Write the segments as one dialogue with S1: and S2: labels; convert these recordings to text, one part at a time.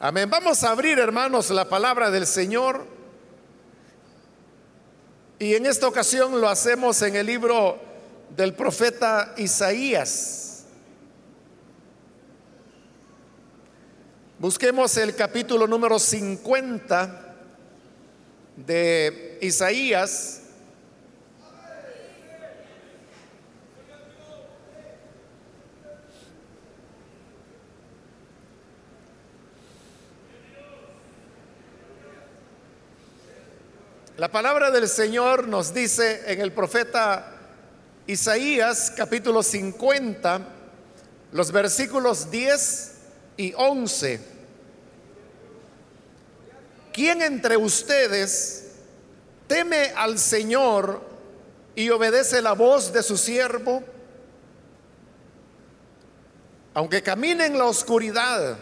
S1: Amén. Vamos a abrir, hermanos, la palabra del Señor. Y en esta ocasión lo hacemos en el libro del profeta Isaías. Busquemos el capítulo número 50 de Isaías. La palabra del Señor nos dice en el profeta Isaías capítulo 50, los versículos 10 y 11. ¿Quién entre ustedes teme al Señor y obedece la voz de su siervo? Aunque camine en la oscuridad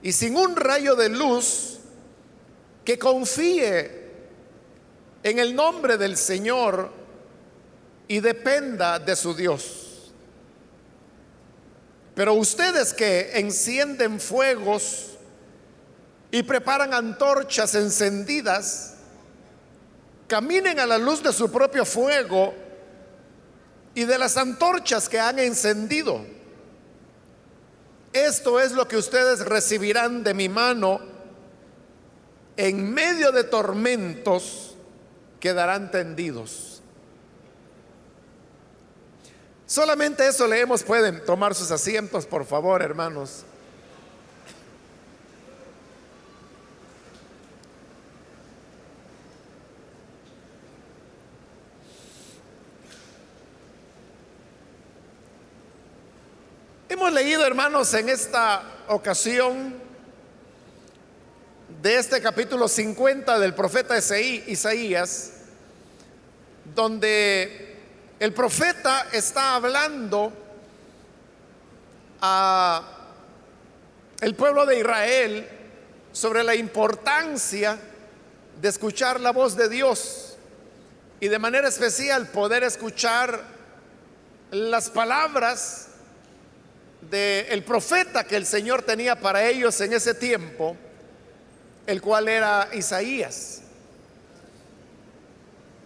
S1: y sin un rayo de luz, que confíe en el nombre del Señor y dependa de su Dios. Pero ustedes que encienden fuegos y preparan antorchas encendidas, caminen a la luz de su propio fuego y de las antorchas que han encendido. Esto es lo que ustedes recibirán de mi mano en medio de tormentos quedarán tendidos. Solamente eso leemos. Pueden tomar sus asientos, por favor, hermanos. Hemos leído, hermanos, en esta ocasión de este capítulo 50 del profeta Isaías, donde el profeta está hablando a el pueblo de Israel sobre la importancia de escuchar la voz de Dios y de manera especial poder escuchar las palabras del profeta que el Señor tenía para ellos en ese tiempo el cual era Isaías.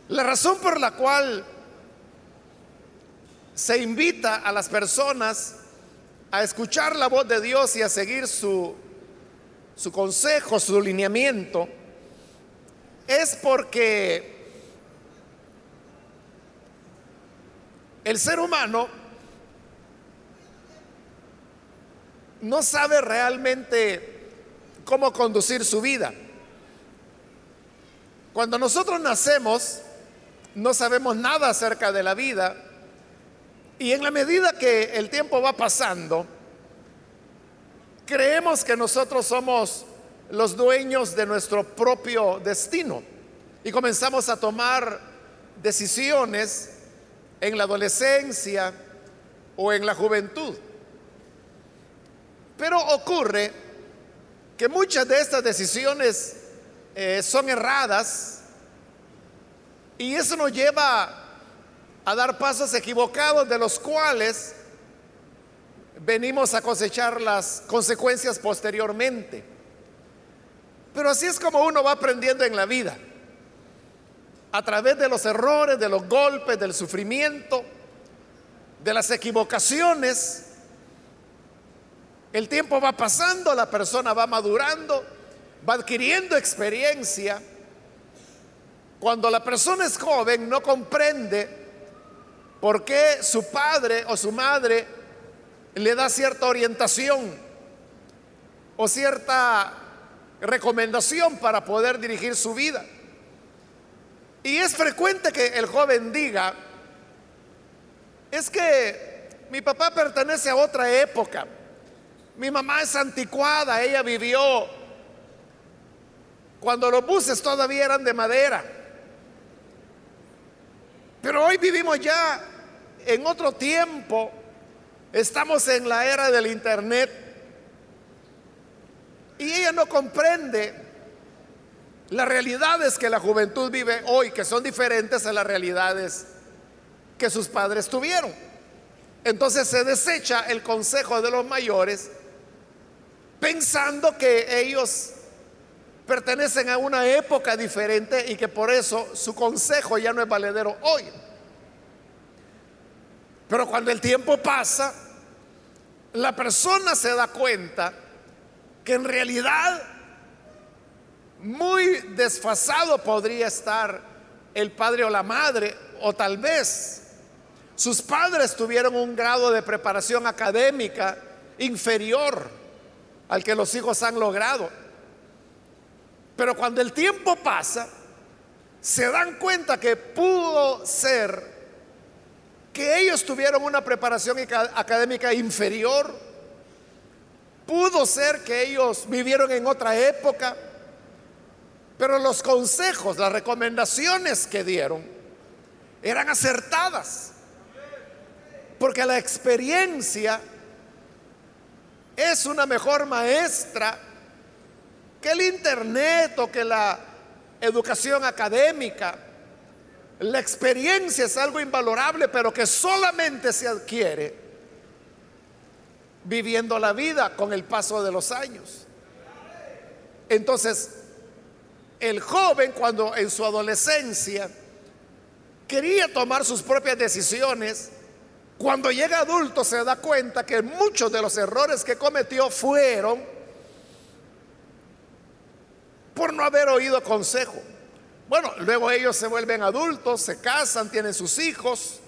S1: La razón por la cual se invita a las personas a escuchar la voz de Dios y a seguir su, su consejo, su lineamiento, es porque el ser humano no sabe realmente cómo conducir su vida. Cuando nosotros nacemos, no sabemos nada acerca de la vida y en la medida que el tiempo va pasando, creemos que nosotros somos los dueños de nuestro propio destino y comenzamos a tomar decisiones en la adolescencia o en la juventud. Pero ocurre que muchas de estas decisiones eh, son erradas y eso nos lleva a dar pasos equivocados de los cuales venimos a cosechar las consecuencias posteriormente. Pero así es como uno va aprendiendo en la vida, a través de los errores, de los golpes, del sufrimiento, de las equivocaciones el tiempo va pasando, la persona va madurando, va adquiriendo experiencia. Cuando la persona es joven no comprende por qué su padre o su madre le da cierta orientación o cierta recomendación para poder dirigir su vida. Y es frecuente que el joven diga, es que mi papá pertenece a otra época. Mi mamá es anticuada, ella vivió cuando los buses todavía eran de madera. Pero hoy vivimos ya en otro tiempo, estamos en la era del Internet y ella no comprende las realidades que la juventud vive hoy, que son diferentes a las realidades que sus padres tuvieron. Entonces se desecha el consejo de los mayores pensando que ellos pertenecen a una época diferente y que por eso su consejo ya no es valedero hoy. Pero cuando el tiempo pasa, la persona se da cuenta que en realidad muy desfasado podría estar el padre o la madre, o tal vez sus padres tuvieron un grado de preparación académica inferior al que los hijos han logrado. Pero cuando el tiempo pasa, se dan cuenta que pudo ser que ellos tuvieron una preparación académica inferior, pudo ser que ellos vivieron en otra época, pero los consejos, las recomendaciones que dieron eran acertadas, porque la experiencia es una mejor maestra que el internet o que la educación académica. La experiencia es algo invalorable, pero que solamente se adquiere viviendo la vida con el paso de los años. Entonces, el joven cuando en su adolescencia quería tomar sus propias decisiones, cuando llega adulto se da cuenta que muchos de los errores que cometió fueron por no haber oído consejo. Bueno, luego ellos se vuelven adultos, se casan, tienen sus hijos.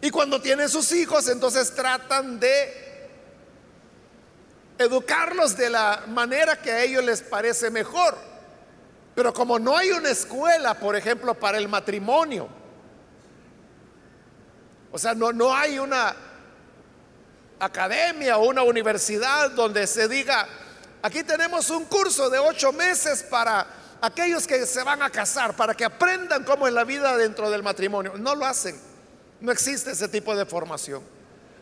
S1: Y cuando tienen sus hijos, entonces tratan de educarlos de la manera que a ellos les parece mejor. Pero como no hay una escuela, por ejemplo, para el matrimonio, o sea, no, no hay una academia o una universidad donde se diga, aquí tenemos un curso de ocho meses para aquellos que se van a casar, para que aprendan cómo es la vida dentro del matrimonio. No lo hacen. No existe ese tipo de formación.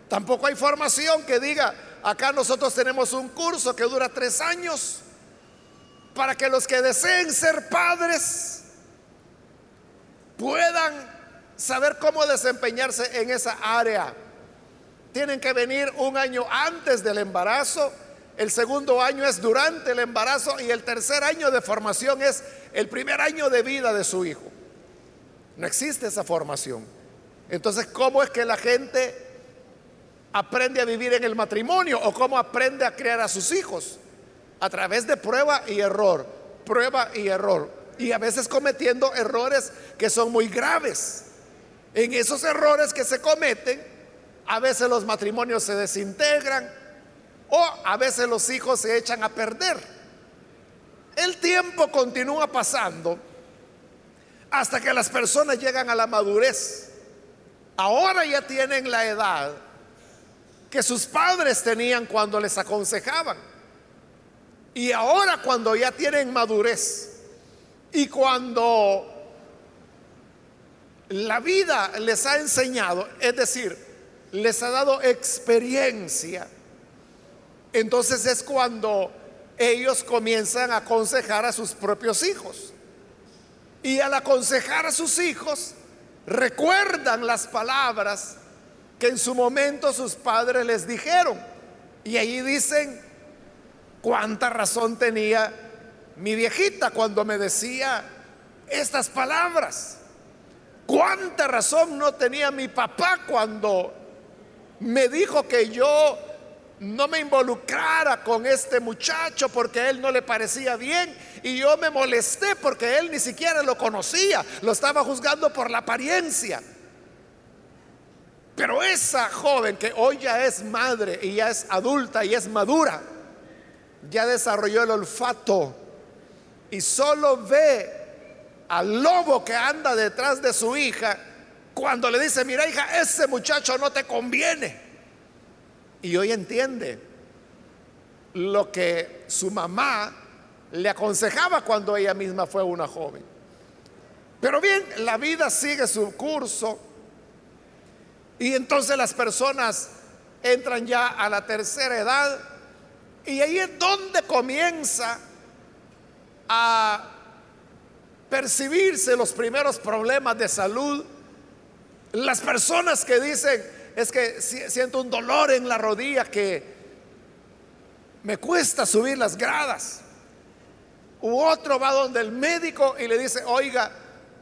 S1: Tampoco hay formación que diga, acá nosotros tenemos un curso que dura tres años para que los que deseen ser padres puedan saber cómo desempeñarse en esa área. Tienen que venir un año antes del embarazo, el segundo año es durante el embarazo y el tercer año de formación es el primer año de vida de su hijo. No existe esa formación. Entonces, ¿cómo es que la gente aprende a vivir en el matrimonio o cómo aprende a criar a sus hijos? A través de prueba y error, prueba y error. Y a veces cometiendo errores que son muy graves. En esos errores que se cometen, a veces los matrimonios se desintegran o a veces los hijos se echan a perder. El tiempo continúa pasando hasta que las personas llegan a la madurez. Ahora ya tienen la edad que sus padres tenían cuando les aconsejaban. Y ahora cuando ya tienen madurez y cuando la vida les ha enseñado, es decir, les ha dado experiencia, entonces es cuando ellos comienzan a aconsejar a sus propios hijos. Y al aconsejar a sus hijos, recuerdan las palabras que en su momento sus padres les dijeron. Y ahí dicen, cuánta razón tenía mi viejita cuando me decía estas palabras. ¿Cuánta razón no tenía mi papá cuando me dijo que yo no me involucrara con este muchacho porque a él no le parecía bien y yo me molesté porque él ni siquiera lo conocía, lo estaba juzgando por la apariencia. Pero esa joven que hoy ya es madre y ya es adulta y es madura, ya desarrolló el olfato y solo ve al lobo que anda detrás de su hija cuando le dice, mira hija, ese muchacho no te conviene. Y hoy entiende lo que su mamá le aconsejaba cuando ella misma fue una joven. Pero bien, la vida sigue su curso y entonces las personas entran ya a la tercera edad y ahí es donde comienza a percibirse los primeros problemas de salud. Las personas que dicen, es que siento un dolor en la rodilla que me cuesta subir las gradas. U otro va donde el médico y le dice, oiga,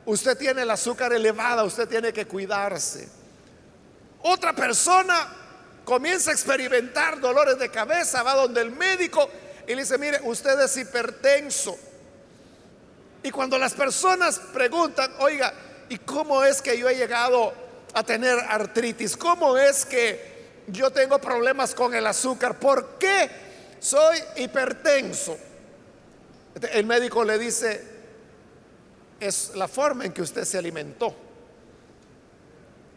S1: usted tiene el azúcar elevada, usted tiene que cuidarse. Otra persona comienza a experimentar dolores de cabeza, va donde el médico y le dice, mire, usted es hipertenso. Y cuando las personas preguntan, oiga, ¿y cómo es que yo he llegado a tener artritis? ¿Cómo es que yo tengo problemas con el azúcar? ¿Por qué soy hipertenso? El médico le dice, es la forma en que usted se alimentó.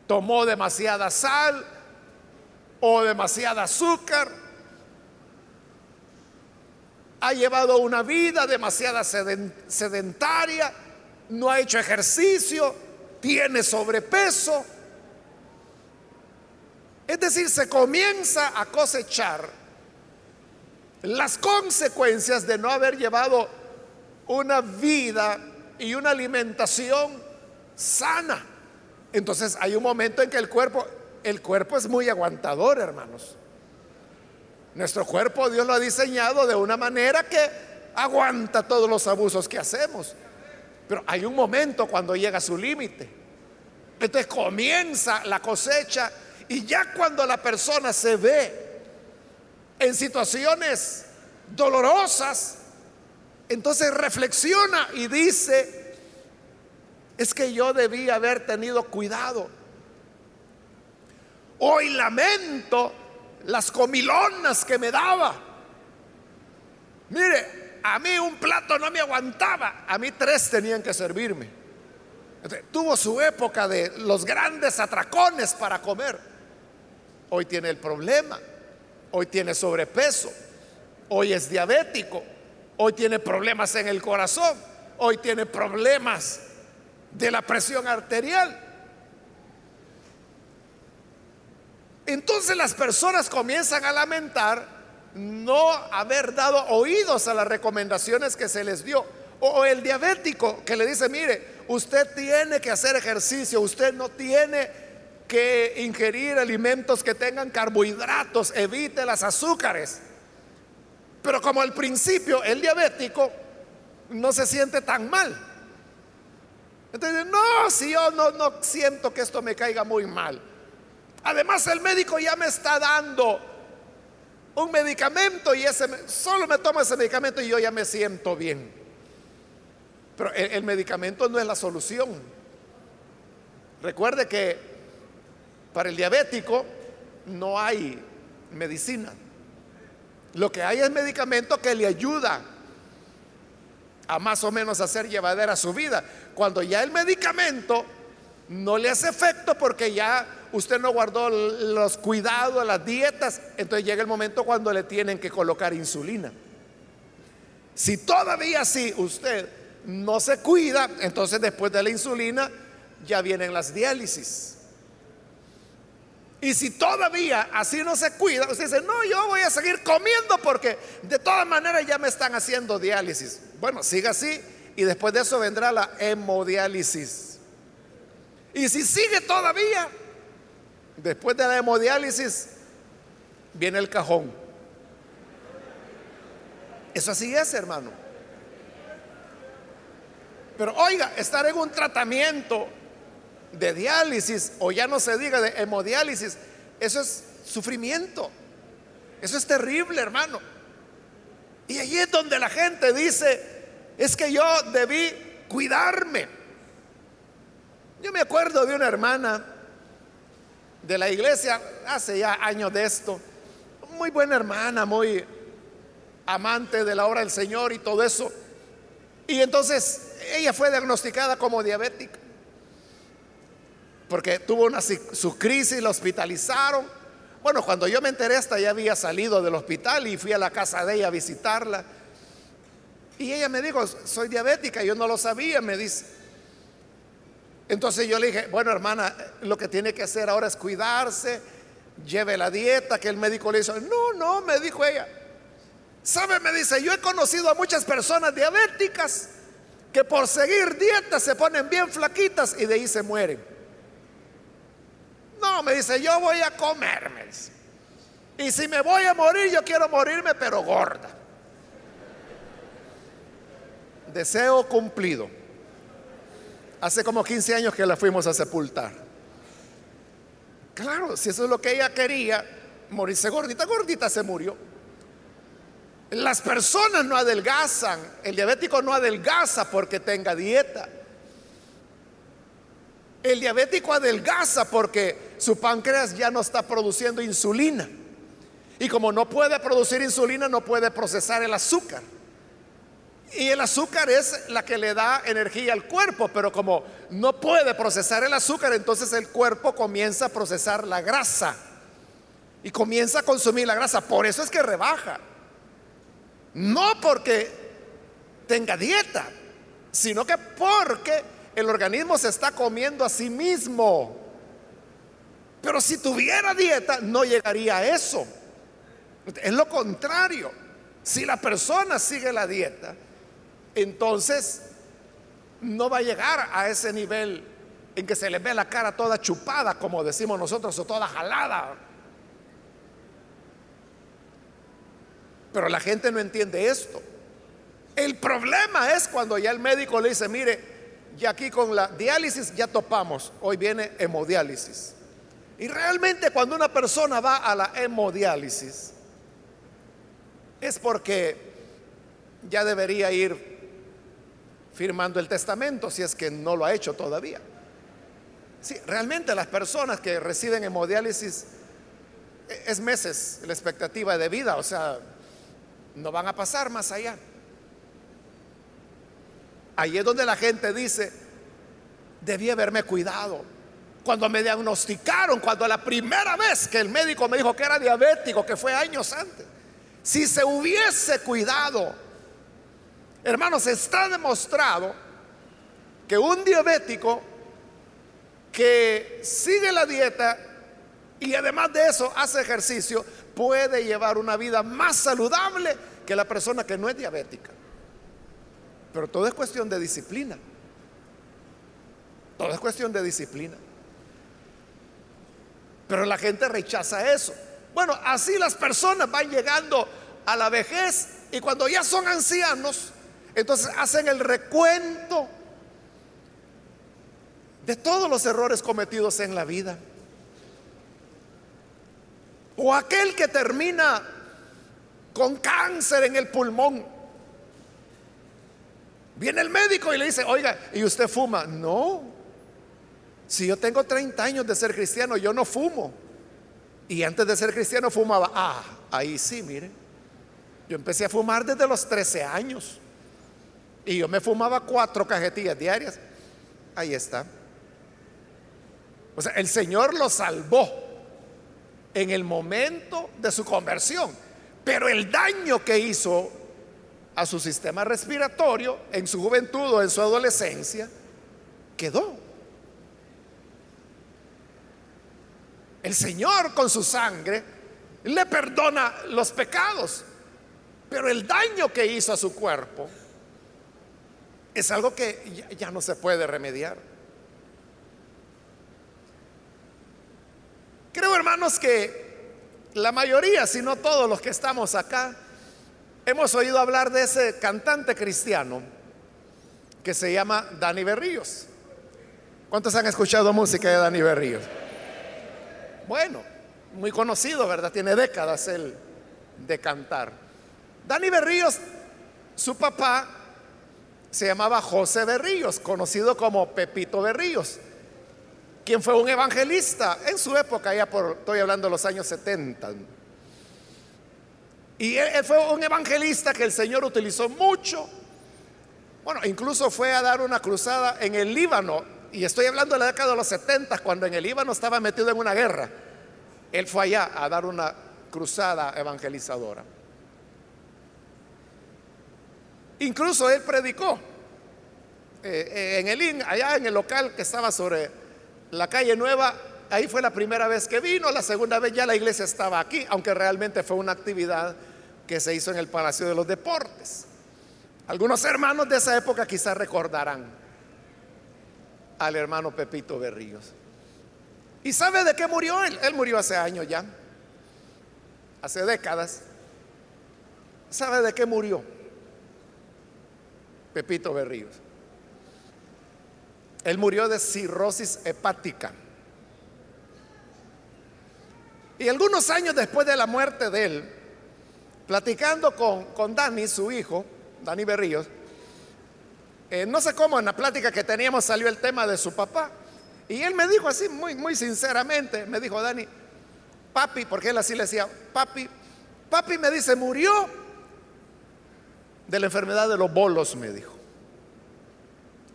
S1: Tomó demasiada sal o demasiada azúcar ha llevado una vida demasiada sedentaria, no ha hecho ejercicio, tiene sobrepeso. Es decir, se comienza a cosechar las consecuencias de no haber llevado una vida y una alimentación sana. Entonces hay un momento en que el cuerpo, el cuerpo es muy aguantador, hermanos. Nuestro cuerpo Dios lo ha diseñado de una manera que aguanta todos los abusos que hacemos. Pero hay un momento cuando llega a su límite. Entonces comienza la cosecha y ya cuando la persona se ve en situaciones dolorosas, entonces reflexiona y dice, es que yo debí haber tenido cuidado. Hoy lamento las comilonas que me daba. Mire, a mí un plato no me aguantaba, a mí tres tenían que servirme. tuvo su época de los grandes atracones para comer. Hoy tiene el problema, hoy tiene sobrepeso, hoy es diabético, hoy tiene problemas en el corazón, hoy tiene problemas de la presión arterial. Entonces las personas comienzan a lamentar no haber dado oídos a las recomendaciones que se les dio. O el diabético que le dice, mire, usted tiene que hacer ejercicio, usted no tiene que ingerir alimentos que tengan carbohidratos, evite las azúcares. Pero como al principio el diabético no se siente tan mal. Entonces, no, si yo no, no siento que esto me caiga muy mal. Además el médico ya me está dando un medicamento y ese solo me tomo ese medicamento y yo ya me siento bien. Pero el, el medicamento no es la solución. Recuerde que para el diabético no hay medicina. Lo que hay es medicamento que le ayuda a más o menos hacer llevadera su vida. Cuando ya el medicamento no le hace efecto porque ya usted no guardó los cuidados, las dietas, entonces llega el momento cuando le tienen que colocar insulina. Si todavía sí usted no se cuida, entonces después de la insulina ya vienen las diálisis. Y si todavía así no se cuida, usted dice, no, yo voy a seguir comiendo porque de todas maneras ya me están haciendo diálisis. Bueno, siga así y después de eso vendrá la hemodiálisis. Y si sigue todavía, Después de la hemodiálisis viene el cajón. Eso así es, hermano. Pero oiga, estar en un tratamiento de diálisis o ya no se diga de hemodiálisis, eso es sufrimiento. Eso es terrible, hermano. Y allí es donde la gente dice, es que yo debí cuidarme. Yo me acuerdo de una hermana de la iglesia, hace ya años de esto, muy buena hermana, muy amante de la obra del Señor y todo eso. Y entonces ella fue diagnosticada como diabética, porque tuvo una, su crisis, la hospitalizaron. Bueno, cuando yo me enteré, hasta ya había salido del hospital y fui a la casa de ella a visitarla. Y ella me dijo, soy diabética, yo no lo sabía, me dice. Entonces yo le dije, bueno hermana, lo que tiene que hacer ahora es cuidarse, lleve la dieta, que el médico le hizo. No, no, me dijo ella. ¿Sabe? Me dice, yo he conocido a muchas personas diabéticas que por seguir dieta se ponen bien flaquitas y de ahí se mueren. No, me dice, yo voy a comer, Y si me voy a morir, yo quiero morirme, pero gorda. Deseo cumplido. Hace como 15 años que la fuimos a sepultar. Claro, si eso es lo que ella quería, morirse gordita, gordita se murió. Las personas no adelgazan, el diabético no adelgaza porque tenga dieta. El diabético adelgaza porque su páncreas ya no está produciendo insulina. Y como no puede producir insulina, no puede procesar el azúcar. Y el azúcar es la que le da energía al cuerpo, pero como no puede procesar el azúcar, entonces el cuerpo comienza a procesar la grasa y comienza a consumir la grasa. Por eso es que rebaja. No porque tenga dieta, sino que porque el organismo se está comiendo a sí mismo. Pero si tuviera dieta, no llegaría a eso. Es lo contrario. Si la persona sigue la dieta, entonces no va a llegar a ese nivel en que se le ve la cara toda chupada, como decimos nosotros, o toda jalada. Pero la gente no entiende esto. El problema es cuando ya el médico le dice, mire, y aquí con la diálisis ya topamos, hoy viene hemodiálisis. Y realmente cuando una persona va a la hemodiálisis es porque ya debería ir firmando el testamento si es que no lo ha hecho todavía. Sí, realmente las personas que reciben hemodiálisis e, es meses la expectativa de vida, o sea, no van a pasar más allá. Ahí es donde la gente dice, debí haberme cuidado. Cuando me diagnosticaron, cuando la primera vez que el médico me dijo que era diabético, que fue años antes, si se hubiese cuidado, hermanos, está demostrado que un diabético que sigue la dieta y además de eso hace ejercicio, puede llevar una vida más saludable que la persona que no es diabética. Pero todo es cuestión de disciplina. Todo es cuestión de disciplina. Pero la gente rechaza eso. Bueno, así las personas van llegando a la vejez y cuando ya son ancianos, entonces hacen el recuento de todos los errores cometidos en la vida. O aquel que termina con cáncer en el pulmón Viene el médico y le dice, oiga, ¿y usted fuma? No. Si yo tengo 30 años de ser cristiano, yo no fumo. Y antes de ser cristiano fumaba. Ah, ahí sí, mire. Yo empecé a fumar desde los 13 años. Y yo me fumaba cuatro cajetillas diarias. Ahí está. O sea, el Señor lo salvó en el momento de su conversión. Pero el daño que hizo a su sistema respiratorio en su juventud o en su adolescencia, quedó. El Señor con su sangre le perdona los pecados, pero el daño que hizo a su cuerpo es algo que ya, no se puede remediar. Creo, hermanos, que la mayoría, si no todos los que estamos acá, Hemos oído hablar de ese cantante cristiano que se llama Dani Berríos. ¿Cuántos han escuchado música de Dani Berríos? Bueno, muy conocido, ¿verdad? Tiene décadas él de cantar. Dani Berríos, su papá se llamaba José Berríos, conocido como Pepito Berríos, quien fue un evangelista en su época, ya por, estoy hablando de los años 70 y él, fue un evangelista que el Señor utilizó mucho. Bueno, incluso fue a dar una cruzada en el Líbano. Y estoy hablando de la década de los 70, cuando en el Líbano estaba metido en una guerra. Él fue allá a dar una cruzada evangelizadora. Incluso él predicó eh, eh, en el allá en el local que estaba sobre la calle Nueva. Ahí fue la primera vez que vino, la segunda vez ya la iglesia estaba aquí, aunque realmente fue una actividad que se hizo en el Palacio de los Deportes. Algunos hermanos de esa época quizás recordarán al hermano Pepito Berríos. ¿Y sabe de qué murió él? Él murió hace años ya. hace décadas, ¿sabe de qué murió? Pepito Berríos. Él murió de cirrosis hepática. Y algunos años después de la muerte de él, platicando con, con Dani, su hijo, Dani Berríos, eh, no sé cómo en la plática que teníamos salió el tema de su papá. Y él me dijo así, muy, muy sinceramente, me dijo, Dani, papi, porque él así le decía, papi, papi me dice, murió de la enfermedad de los bolos, me dijo.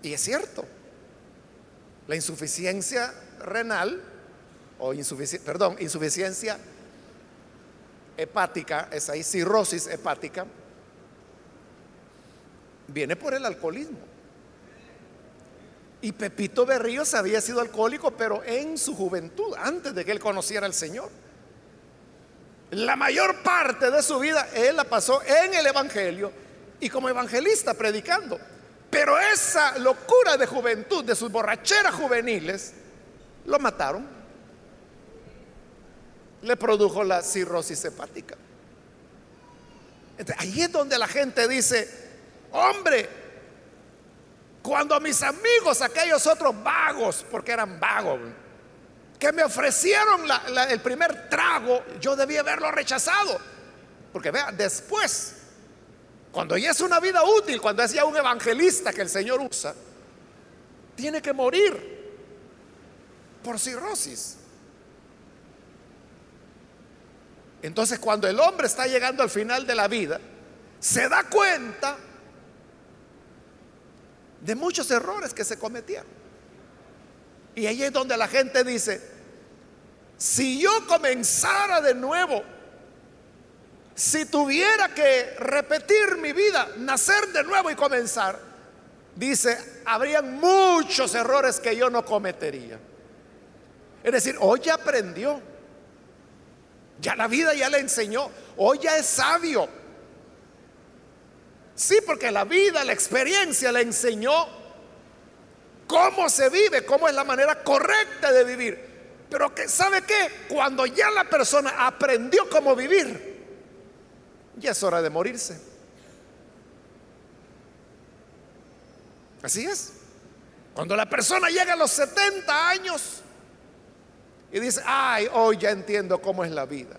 S1: Y es cierto, la insuficiencia renal, o insuficiencia, perdón, insuficiencia hepática, esa ahí, cirrosis hepática, viene por el alcoholismo. Y Pepito Berríos había sido alcohólico, pero en su juventud, antes de que él conociera al Señor. La mayor parte de su vida él la pasó en el Evangelio y como evangelista predicando. Pero esa locura de juventud, de sus borracheras juveniles, lo mataron. Le produjo la cirrosis hepática. ahí es donde la gente dice, hombre, cuando mis amigos, aquellos otros vagos, porque eran vagos, que me ofrecieron el primer trago, yo debía haberlo rechazado. Porque vea, después, cuando ya es una vida útil, cuando es ya un evangelista que el Señor usa, tiene que morir por cirrosis. Entonces, cuando el hombre está llegando al final de la vida, se da cuenta de muchos errores que se cometieron. Y ahí es donde la gente dice, si yo comenzara de nuevo, si tuviera que repetir mi vida, nacer de nuevo y comenzar, dice, habrían muchos errores que yo no cometería. Es decir, hoy ya aprendió, ya la vida ya le enseñó, hoy ya es sabio Sí, porque la vida, la experiencia le enseñó cómo se vive, cómo es la manera correcta de vivir. Pero que sabe qué, cuando ya la persona aprendió cómo vivir, ya es hora de morirse. Así es. Cuando la persona llega a los 70 años y dice, ay, hoy ya entiendo cómo es la vida.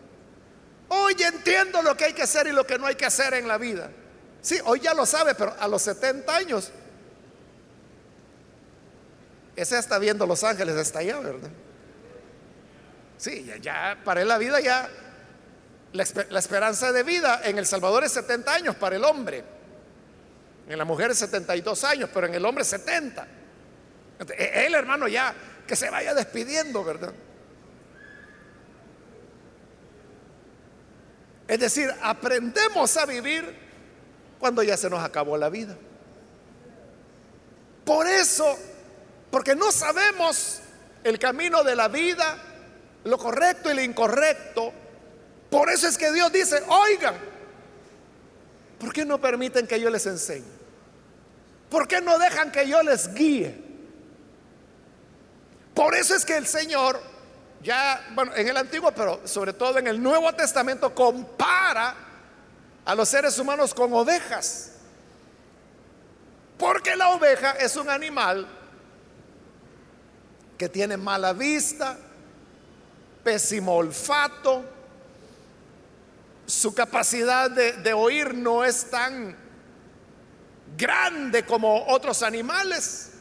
S1: Hoy ya entiendo lo que hay que hacer y lo que no hay que hacer en la vida. Sí, hoy ya lo sabe, pero a los 70 años, ese está viendo Los Ángeles hasta allá, ¿verdad? Sí, ya, para él la vida ya, la, esperanza de vida en El Salvador es 70 años para el hombre, en la mujer es 72 años, pero en el hombre 70. E, el hermano, ya que se vaya despidiendo, ¿verdad? Es decir, aprendemos a vivir cuando ya se nos acabó la vida. Por eso, porque no sabemos el camino de la vida, lo correcto y lo incorrecto, por eso es que Dios dice, oigan, ¿por qué no permiten que yo les enseñe? ¿Por qué no dejan que yo les guíe? Por eso es que el Señor, ya, bueno, en el Antiguo, pero sobre todo en el Nuevo Testamento, compara a los seres humanos con ovejas. Porque la oveja es un animal que tiene mala vista, pésimo olfato, su capacidad de, oír no es tan grande como otros animales.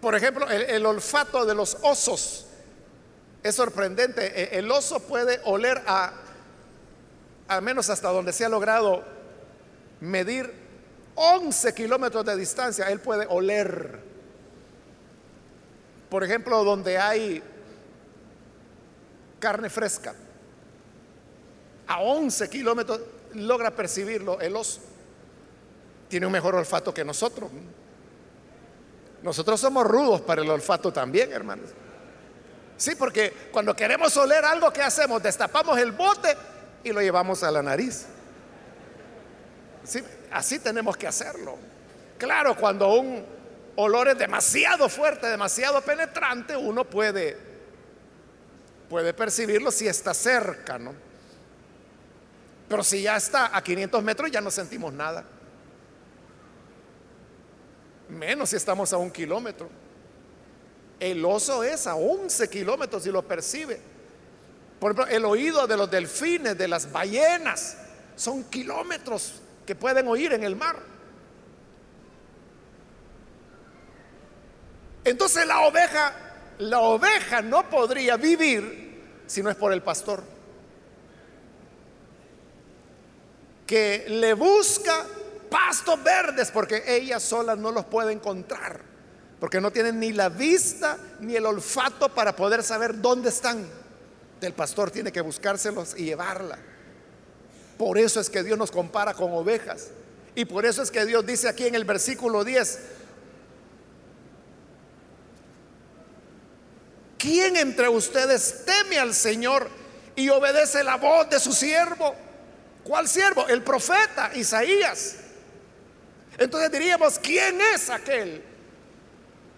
S1: Por ejemplo, el, el olfato de los osos es sorprendente. E, el oso puede oler a, al menos hasta donde se ha logrado medir 11 kilómetros de distancia. Él puede oler. Por ejemplo, donde hay carne fresca. A 11 kilómetros logra percibirlo el oso. Tiene un mejor olfato que nosotros. Nosotros somos rudos para el olfato también, hermanos. Sí, porque cuando queremos oler algo, ¿qué hacemos? Destapamos el bote y lo llevamos a la nariz. Sí, así tenemos que hacerlo. Claro, cuando un olor es demasiado fuerte, demasiado penetrante, uno puede puede percibirlo si está cerca, ¿no? Pero si ya está a 500 metros ya no sentimos nada. Menos si estamos a un kilómetro. El oso es a 11 kilómetros y lo percibe. Por ejemplo, el oído de los delfines, de las ballenas, son kilómetros que pueden oír en el mar. Entonces la oveja, la oveja no podría vivir si no es por el pastor. Que le busca pastos verdes porque ella sola no los puede encontrar. Porque no tiene ni la vista ni el olfato para poder saber dónde están. El pastor tiene que buscárselos y llevarla. Por eso es que Dios nos compara con ovejas. Y por eso es que Dios dice aquí en el versículo 10, ¿quién entre ustedes teme al Señor y obedece la voz de su siervo? ¿Cuál siervo? El profeta Isaías. Entonces diríamos, ¿quién es aquel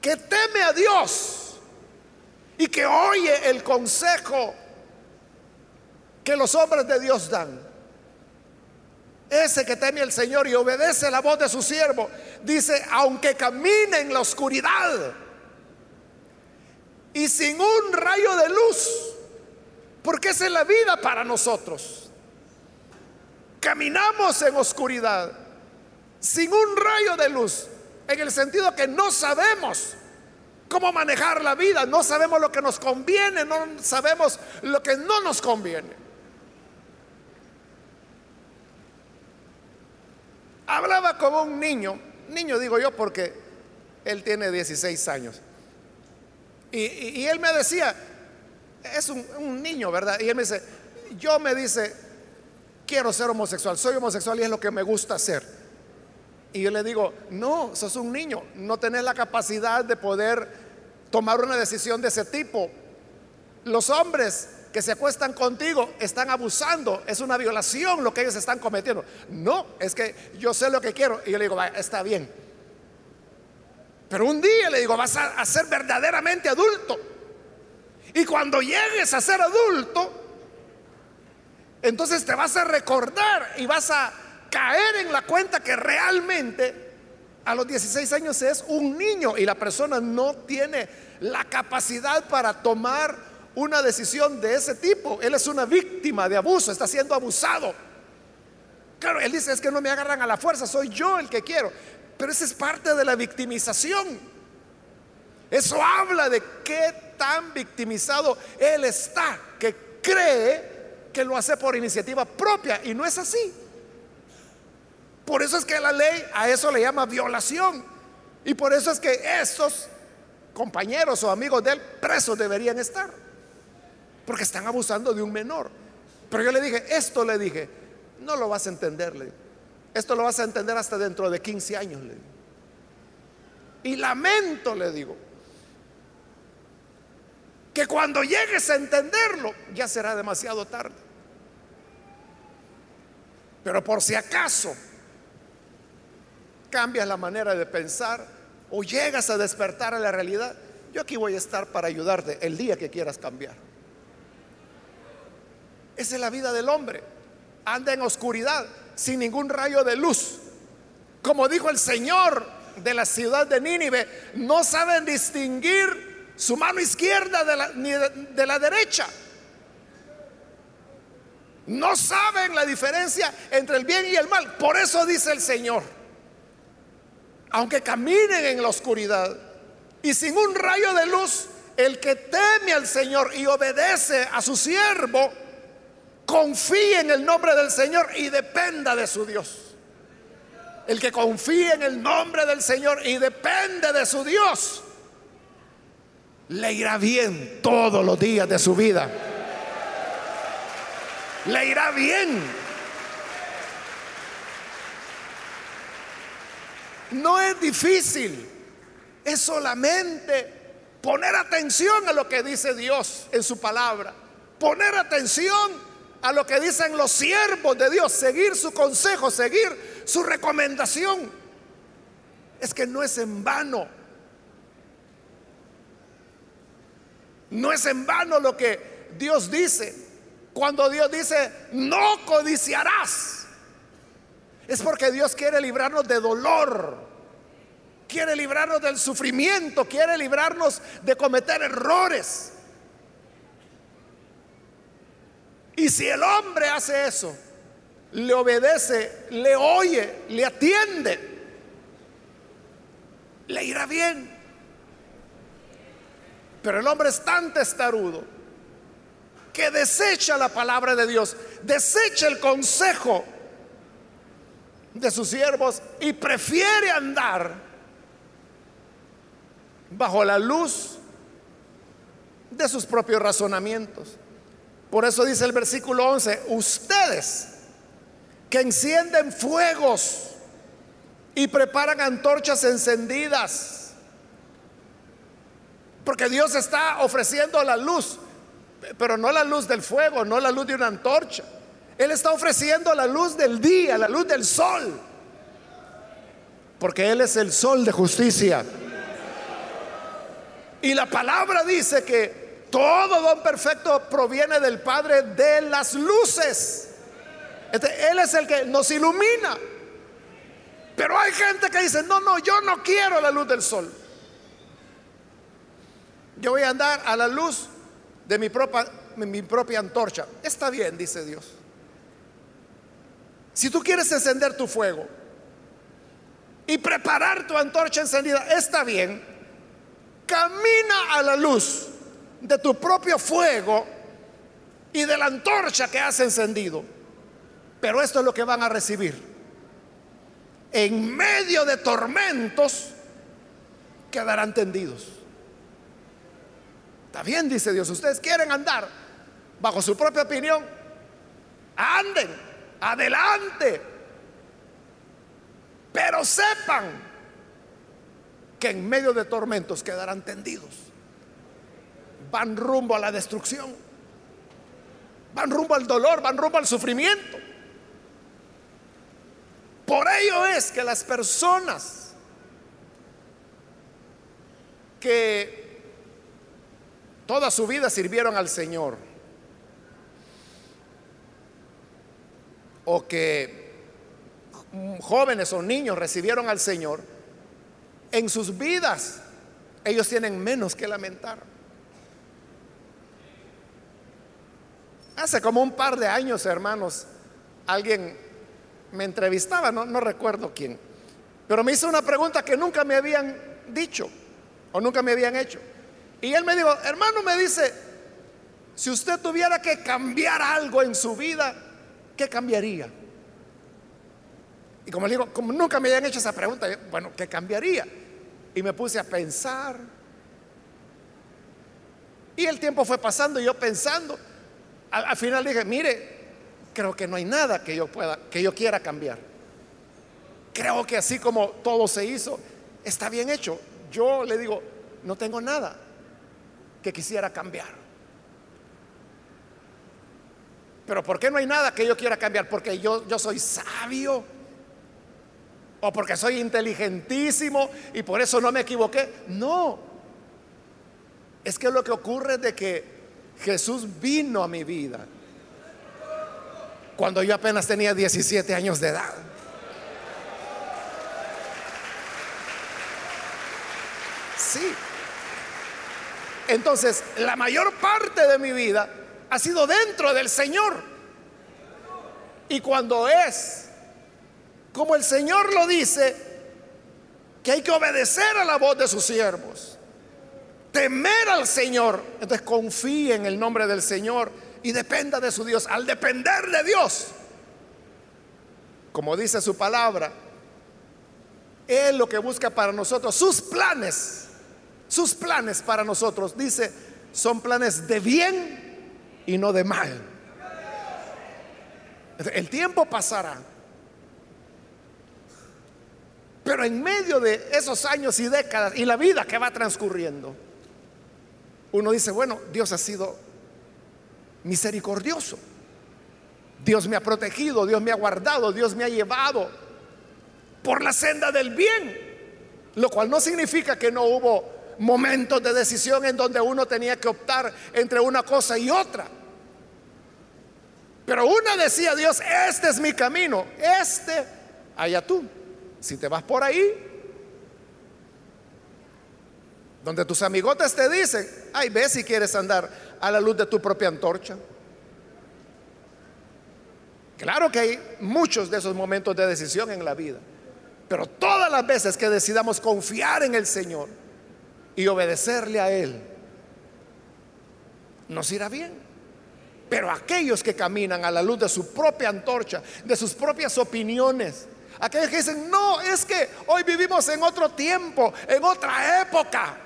S1: que teme a Dios y que oye el consejo que los hombres de Dios dan? Ese que teme al Señor y obedece la voz de su siervo, dice, aunque camine en la oscuridad y sin un rayo de luz, porque esa es la vida para nosotros. Caminamos en oscuridad, sin un rayo de luz, en el sentido que no sabemos cómo manejar la vida, no sabemos lo que nos conviene, no sabemos lo que no nos conviene. Hablaba con un niño, niño digo yo porque él tiene 16 años. Y, él me decía, es un, niño, ¿verdad? Y él me dice, yo me dice, quiero ser homosexual, soy homosexual y es lo que me gusta hacer. Y yo le digo, no, sos un niño, no tenés la capacidad de poder tomar una decisión de ese tipo. Los hombres que se acuestan contigo están abusando, es una violación lo que ellos están cometiendo. No, es que yo sé lo que quiero. Y yo le digo, está bien. Pero un día le digo, vas a, ser verdaderamente adulto. Y cuando llegues a ser adulto, entonces te vas a recordar y vas a caer en la cuenta que realmente a los 16 años es un niño y la persona no tiene la capacidad para tomar una decisión de ese tipo. Él es una víctima de abuso, está siendo abusado. Claro, él dice, es que no me agarran a la fuerza, soy yo el que quiero. Pero esa es parte de la victimización. Eso habla de qué tan victimizado él está, que cree que lo hace por iniciativa propia y no es así. Por eso es que la ley a eso le llama violación. Y por eso es que estos compañeros o amigos de él presos deberían estar porque están abusando de un menor. Pero yo le dije, esto le dije, no lo vas a entenderle. Esto lo vas a entender hasta dentro de 15 años. Y lamento, le digo, que cuando llegues a entenderlo ya será demasiado tarde. Pero por si acaso cambias la manera de pensar o llegas a despertar a la realidad, yo aquí voy a estar para ayudarte el día que quieras cambiar. Esa es la vida del hombre. Anda en oscuridad, sin ningún rayo de luz. Como dijo el Señor de la ciudad de Nínive, no saben distinguir su mano izquierda de la, ni de la derecha. No saben la diferencia entre el bien y el mal. Por eso dice el Señor, aunque caminen en la oscuridad y sin un rayo de luz, el que teme al Señor y obedece a su siervo, confíe en el nombre del Señor y dependa de su Dios. El que confíe en el nombre del Señor y depende de su Dios, le irá bien todos los días de su vida. Le irá bien. No es difícil, es solamente poner atención a lo que dice Dios en su palabra, poner atención a lo que dicen los siervos de Dios, seguir su consejo, seguir su recomendación. Es que no es en vano. No es en vano lo que Dios dice. Cuando Dios dice, no codiciarás, es porque Dios quiere librarnos de dolor, quiere librarnos del sufrimiento, quiere librarnos de cometer errores. Y si el hombre hace eso, le obedece, le oye, le atiende, le irá bien. Pero el hombre es tan testarudo que desecha la palabra de Dios, desecha el consejo de sus siervos y prefiere andar bajo la luz de sus propios razonamientos. Por eso dice el versículo 11, ustedes que encienden fuegos y preparan antorchas encendidas, porque Dios está ofreciendo la luz, pero no la luz del fuego, no la luz de una antorcha. Él está ofreciendo la luz del día, la luz del sol, porque Él es el sol de justicia. Y la palabra dice que todo don perfecto proviene del Padre de las luces. Este, él es el que nos ilumina. Pero hay gente que dice, no, no, yo no quiero la luz del sol. Yo voy a andar a la luz de mi propia, mi propia antorcha. Está bien, dice Dios. Si tú quieres encender tu fuego y preparar tu antorcha encendida, está bien. Camina a la luz de tu propio fuego y de la antorcha que has encendido. Pero esto es lo que van a recibir. En medio de tormentos quedarán tendidos. Está bien, dice Dios. Ustedes quieren andar bajo su propia opinión. Anden, adelante. Pero sepan que en medio de tormentos quedarán tendidos van rumbo a la destrucción, van rumbo al dolor, van rumbo al sufrimiento. Por ello es que las personas que toda su vida sirvieron al Señor, o que jóvenes o niños recibieron al Señor, en sus vidas ellos tienen menos que lamentar. Hace como un par de años, hermanos, alguien me entrevistaba, no, recuerdo quién, pero me hizo una pregunta que nunca me habían dicho o nunca me habían hecho. Y él me dijo, hermano, me dice, si usted tuviera que cambiar algo en su vida, ¿qué cambiaría? Y como le digo, como nunca me habían hecho esa pregunta, bueno, ¿qué cambiaría? Y me puse a pensar. Y el tiempo fue pasando y yo pensando al, final dije, mire, creo que no hay nada que yo pueda, que yo quiera cambiar. Creo que así como todo se hizo, está bien hecho. Yo le digo, no tengo nada que quisiera cambiar. Pero ¿por qué no hay nada que yo quiera cambiar? Porque yo, yo soy sabio. O porque soy inteligentísimo y por eso no me equivoqué. No. Es que lo que ocurre es de que Jesús vino a mi vida cuando yo apenas tenía 17 años de edad. Sí. Entonces, la mayor parte de mi vida ha sido dentro del Señor. Y cuando es, como el Señor lo dice, que hay que obedecer a la voz de sus siervos temer al Señor, entonces confíe en el nombre del Señor y dependa de su Dios. Al depender de Dios, como dice su palabra, Él lo que busca para nosotros, sus planes, sus planes para nosotros, dice, son planes de bien y no de mal. El tiempo pasará. Pero en medio de esos años y décadas y la vida que va transcurriendo, uno dice, bueno, Dios ha sido misericordioso. Dios me ha protegido, Dios me ha guardado, Dios me ha llevado por la senda del bien. Lo cual no significa que no hubo momentos de decisión en donde uno tenía que optar entre una cosa y otra. Pero una decía Dios, este es mi camino, este, allá tú. Si te vas por ahí, donde tus amigotes te dicen, ay, ve si quieres andar a la luz de tu propia antorcha. Claro que hay muchos de esos momentos de decisión en la vida, pero todas las veces que decidamos confiar en el Señor y obedecerle a Él, nos irá bien. Pero aquellos que caminan a la luz de su propia antorcha, de sus propias opiniones, aquellos que dicen, no, es que hoy vivimos en otro tiempo, en otra época.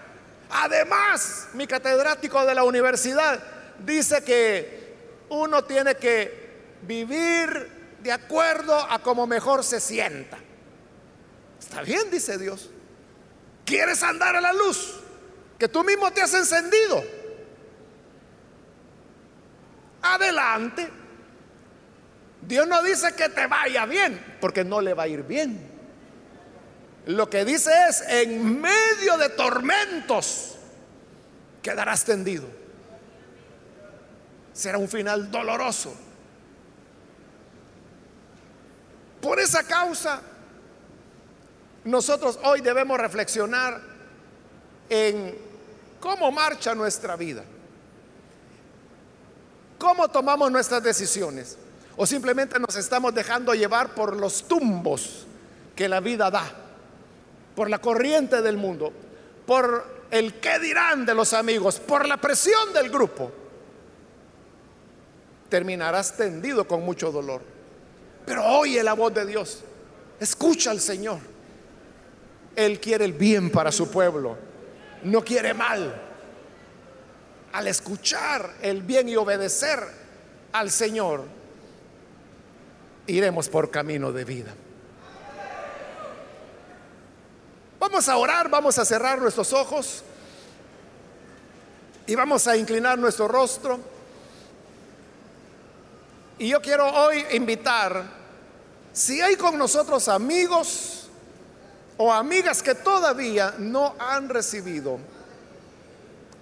S1: Además, mi catedrático de la universidad dice que uno tiene que vivir de acuerdo a como mejor se sienta. Está bien, dice Dios. ¿Quieres andar a la luz? Que tú mismo te has encendido adelante. Dios no dice que te vaya bien, porque no le va a ir bien. Lo que dice es, en medio de tormentos, quedarás tendido. Será un final doloroso. Por esa causa, nosotros hoy debemos reflexionar en cómo marcha nuestra vida. ¿Cómo tomamos nuestras decisiones? ¿O simplemente nos estamos dejando llevar por los tumbos que la vida da? Por la corriente del mundo, por el qué dirán de los amigos, por la presión del grupo. Terminarás tendido con mucho dolor. Pero oye la voz de Dios. Escucha al Señor. Él quiere el bien para su pueblo. No quiere mal al escuchar el bien y obedecer al Señor, iremos por camino de vida. Vamos a orar, vamos a cerrar nuestros ojos y vamos a inclinar nuestro rostro. Y yo quiero hoy invitar, si hay con nosotros amigos o amigas que todavía no han recibido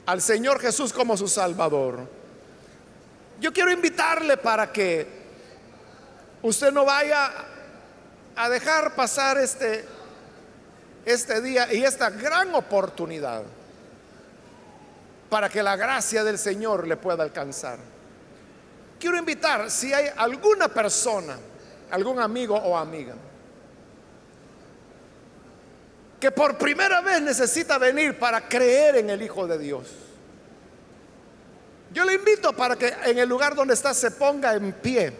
S1: al Señor Jesús como su Salvador, yo quiero invitarle para que usted no vaya a dejar pasar este, este día y esta gran oportunidad para que la gracia del Señor le pueda alcanzar. Quiero invitar, si hay alguna persona, algún amigo o amiga, que por primera vez necesita venir para creer en el Hijo de Dios. Yo le invito para que en el lugar donde está se ponga en pie,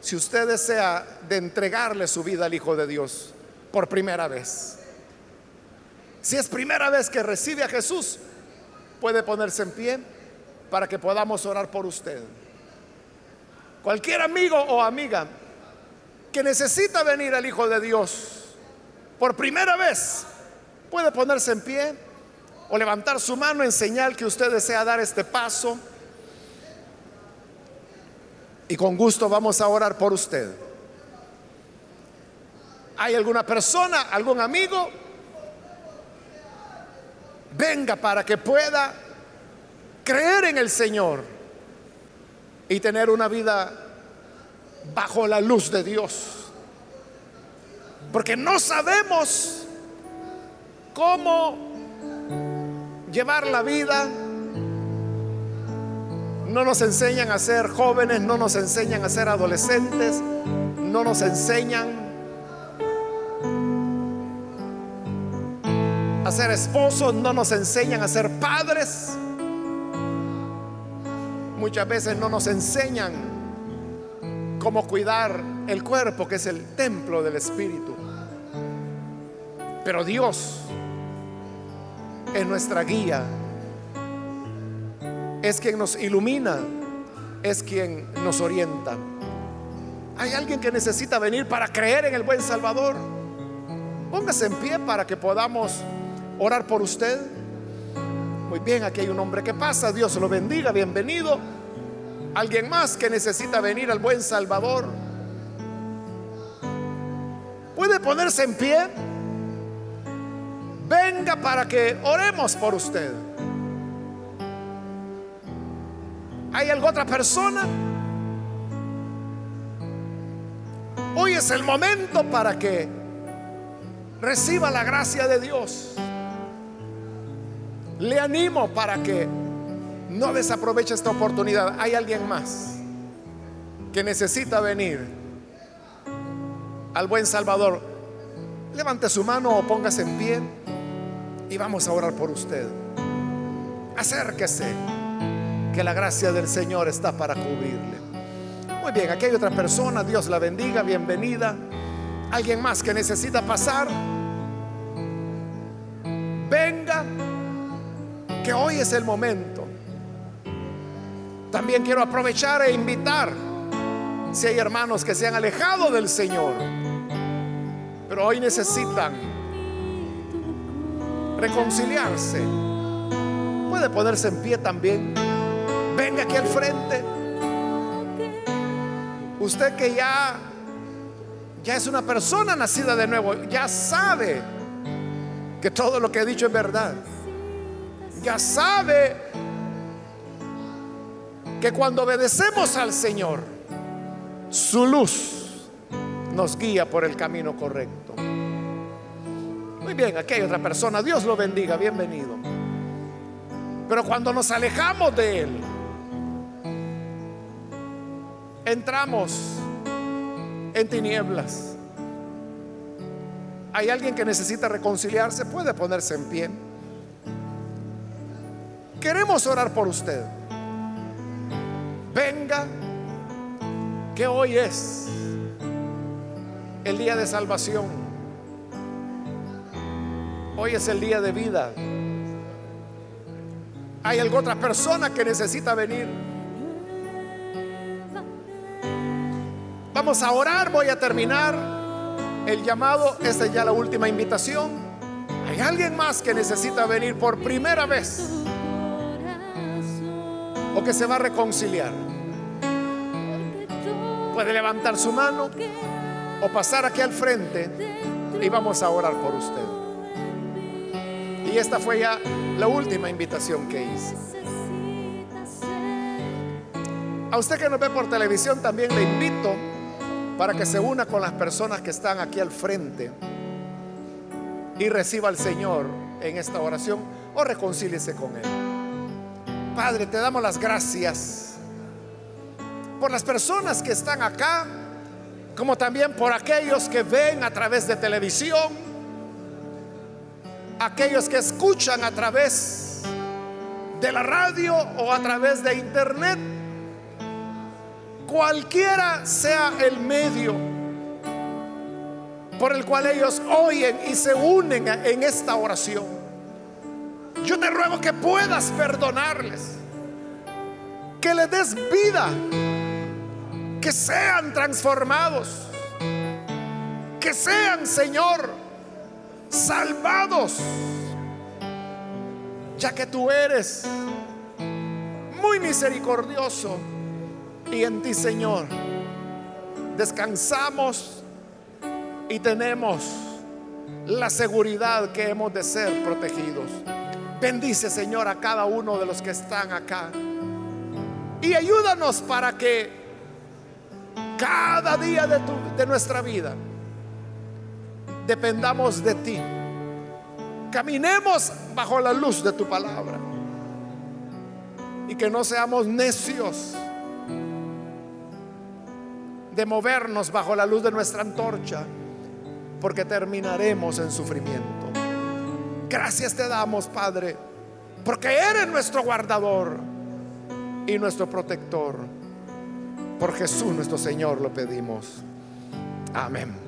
S1: si usted desea de entregarle su vida al Hijo de Dios por primera vez. Si es primera vez que recibe a Jesús, puede ponerse en pie para que podamos orar por usted. Cualquier amigo o amiga que necesita venir al Hijo de Dios por primera vez, Puede ponerse en pie o levantar su mano en señal que usted desea dar este paso. Y con gusto vamos a orar por usted. ¿Hay alguna persona, algún amigo? Venga para que pueda creer en el Señor y tener una vida bajo la luz de Dios. Porque no sabemos cómo llevar la vida. No nos enseñan a ser jóvenes, no nos enseñan a ser adolescentes, no nos enseñan ser esposos, no nos enseñan a ser padres. Muchas veces no nos enseñan cómo cuidar el cuerpo, que es el templo del Espíritu. Pero Dios es nuestra guía, es quien nos ilumina, es quien nos orienta. ¿Hay alguien que necesita venir para creer en el buen Salvador? Póngase en pie para que podamos orar por usted. Muy bien, aquí hay un hombre que pasa, Dios lo bendiga, bienvenido. Alguien más que necesita venir al buen Salvador. ¿Puede ponerse en pie? venga para que oremos por usted. ¿Hay alguna otra persona? Hoy es el momento para que reciba la gracia de Dios. Le animo para que no desaproveche esta oportunidad. Hay alguien más que necesita venir al buen Salvador. Levante su mano o póngase en pie y vamos a orar por usted. Acérquese, que la gracia del Señor está para cubrirle. Muy bien, aquí hay otra persona, Dios la bendiga, bienvenida. Alguien más que necesita pasar. Que hoy es el momento. También quiero aprovechar e invitar, si hay hermanos que se han alejado del Señor, pero hoy necesitan reconciliarse. Puede ponerse en pie también. Venga aquí al frente. Usted que ya ya es una persona nacida de nuevo, ya sabe que todo lo que he dicho es verdad. Ya sabe que cuando obedecemos al Señor, su luz nos guía por el camino correcto. Muy bien, aquí hay otra persona. Dios lo bendiga, bienvenido. Pero cuando nos alejamos de Él, entramos en tinieblas. Hay alguien que necesita reconciliarse, puede ponerse en pie. Queremos orar por usted. Venga, que hoy es el día de salvación. Hoy es el día de vida. Hay alguna otra persona que necesita venir. Vamos a orar, voy a terminar el llamado. Esta es ya la última invitación. Hay alguien más que necesita venir por primera vez que se va a reconciliar. Puede levantar su mano o pasar aquí al frente y vamos a orar por usted. Y esta fue ya la última invitación que hice. A usted que nos ve por televisión también le invito para que se una con las personas que están aquí al frente y reciba al Señor en esta oración o reconcíliese con Él. Padre, te damos las gracias por las personas que están acá, como también por aquellos que ven a través de televisión, aquellos que escuchan a través de la radio o a través de internet cualquiera sea el medio por el cual ellos oyen y se unen en esta oración. Yo te ruego que puedas perdonarles, que les des vida, que sean transformados, que sean, Señor, salvados, ya que tú eres muy misericordioso y en ti, Señor, descansamos y tenemos la seguridad que hemos de ser protegidos. Bendice, Señor, a cada uno de los que están acá. Y ayúdanos para que cada día de, de nuestra vida dependamos de ti. Caminemos bajo la luz de tu palabra. Y que no seamos necios de movernos bajo la luz de nuestra antorcha, porque terminaremos en sufrimiento. Gracias te damos, Padre, porque eres nuestro guardador y nuestro protector. Por Jesús nuestro Señor lo pedimos. Amén.